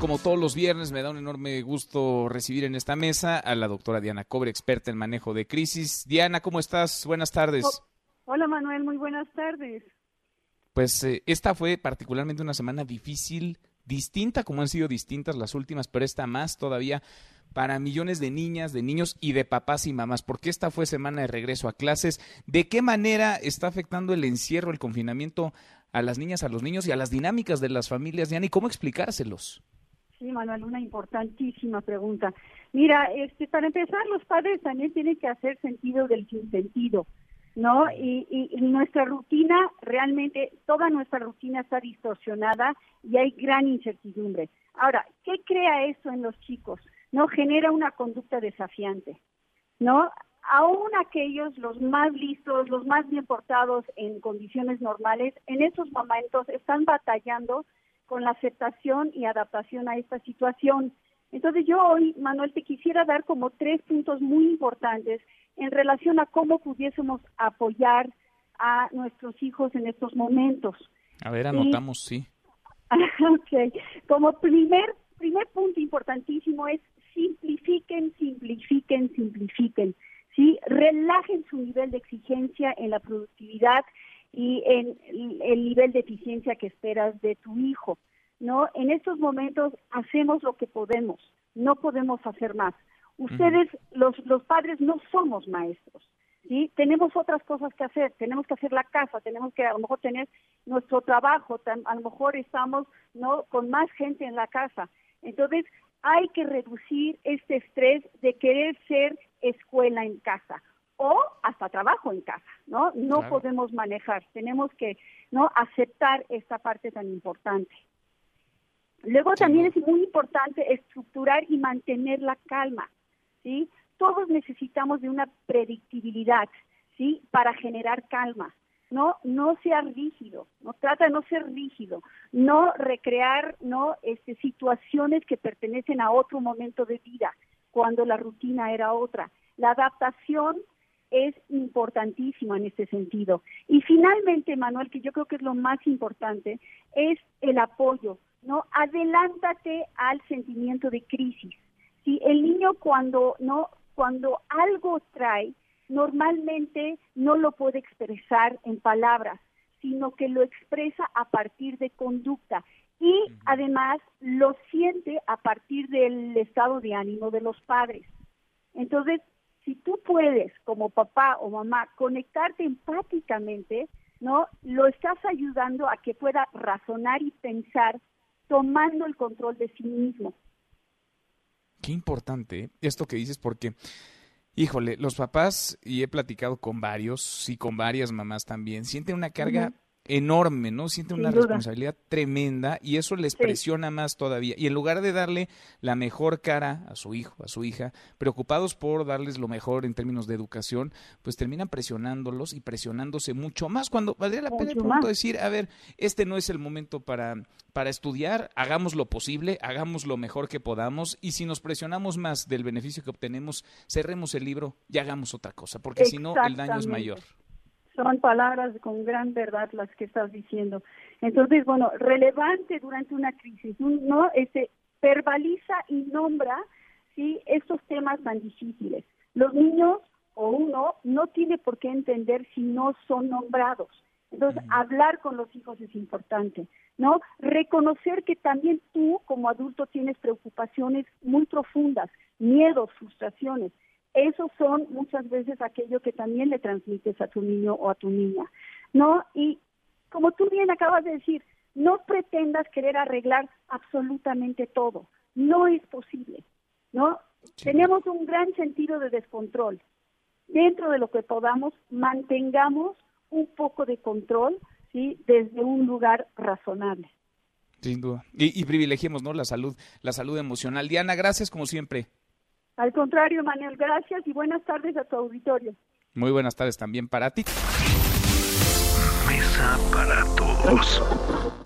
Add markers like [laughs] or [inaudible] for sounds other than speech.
Como todos los viernes, me da un enorme gusto recibir en esta mesa a la doctora Diana Cobre, experta en manejo de crisis. Diana, ¿cómo estás? Buenas tardes. Oh, hola Manuel, muy buenas tardes. Pues eh, esta fue particularmente una semana difícil, distinta como han sido distintas las últimas, pero esta más todavía para millones de niñas, de niños y de papás y mamás, porque esta fue semana de regreso a clases. ¿De qué manera está afectando el encierro, el confinamiento a las niñas, a los niños y a las dinámicas de las familias, Diana? ¿Y cómo explicárselos? Sí, Manuel, una importantísima pregunta. Mira, este, para empezar, los padres también tienen que hacer sentido del sinsentido, ¿no? Y, y, nuestra rutina, realmente, toda nuestra rutina está distorsionada y hay gran incertidumbre. Ahora, ¿qué crea esto en los chicos? No genera una conducta desafiante, ¿no? Aún aquellos, los más listos, los más bien portados en condiciones normales, en esos momentos están batallando con la aceptación y adaptación a esta situación. Entonces yo hoy, Manuel, te quisiera dar como tres puntos muy importantes en relación a cómo pudiésemos apoyar a nuestros hijos en estos momentos. A ver, anotamos, sí. [laughs] ok. Como primer, primer punto importantísimo es simplifiquen, simplifiquen, simplifiquen. Relajen su nivel de exigencia en la productividad y en el nivel de eficiencia que esperas de tu hijo. ¿no? En estos momentos hacemos lo que podemos, no podemos hacer más. Ustedes, los, los padres, no somos maestros. ¿sí? Tenemos otras cosas que hacer, tenemos que hacer la casa, tenemos que a lo mejor tener nuestro trabajo, a lo mejor estamos no con más gente en la casa. Entonces, hay que reducir este estrés de querer ser escuela en casa o hasta trabajo en casa, ¿no? No podemos manejar, tenemos que no aceptar esta parte tan importante. Luego también es muy importante estructurar y mantener la calma, ¿sí? Todos necesitamos de una predictibilidad, ¿sí? Para generar calma. No, no sea rígido, no trata de no ser rígido, no recrear, no, este, situaciones que pertenecen a otro momento de vida, cuando la rutina era otra. La adaptación es importantísimo en este sentido. Y finalmente, Manuel, que yo creo que es lo más importante, es el apoyo, ¿no? Adelántate al sentimiento de crisis. Si el niño cuando no cuando algo trae, normalmente no lo puede expresar en palabras, sino que lo expresa a partir de conducta y además lo siente a partir del estado de ánimo de los padres. Entonces, si tú puedes, como papá o mamá, conectarte empáticamente, ¿no? Lo estás ayudando a que pueda razonar y pensar tomando el control de sí mismo. Qué importante ¿eh? esto que dices porque Híjole, los papás, y he platicado con varios y con varias mamás también, sienten una carga enorme, ¿no? Sienten una responsabilidad tremenda y eso les presiona más todavía. Y en lugar de darle la mejor cara a su hijo, a su hija, preocupados por darles lo mejor en términos de educación, pues terminan presionándolos y presionándose mucho más. Cuando valdría la pena pronto decir, a ver, este no es el momento para, para estudiar, hagamos lo posible, hagamos lo mejor que podamos y si nos presionamos más del beneficio que obtenemos, cerremos el libro y hagamos otra cosa, porque si no el daño es mayor son palabras con gran verdad las que estás diciendo. Entonces, bueno, relevante durante una crisis, ¿no? Este, verbaliza y nombra, ¿sí? Estos temas tan difíciles. Los niños o uno no tiene por qué entender si no son nombrados. Entonces, hablar con los hijos es importante, ¿no? Reconocer que también tú como adulto tienes preocupaciones muy profundas, miedos, frustraciones esos son muchas veces aquello que también le transmites a tu niño o a tu niña, ¿no? Y como tú bien acabas de decir, no pretendas querer arreglar absolutamente todo, no es posible, ¿no? Tenemos un gran sentido de descontrol. Dentro de lo que podamos, mantengamos un poco de control, ¿sí? Desde un lugar razonable. Sin duda. Y, y privilegiemos, ¿no? La salud, la salud emocional. Diana, gracias como siempre. Al contrario, Manuel, gracias y buenas tardes a tu auditorio. Muy buenas tardes también para ti. Mesa para todos.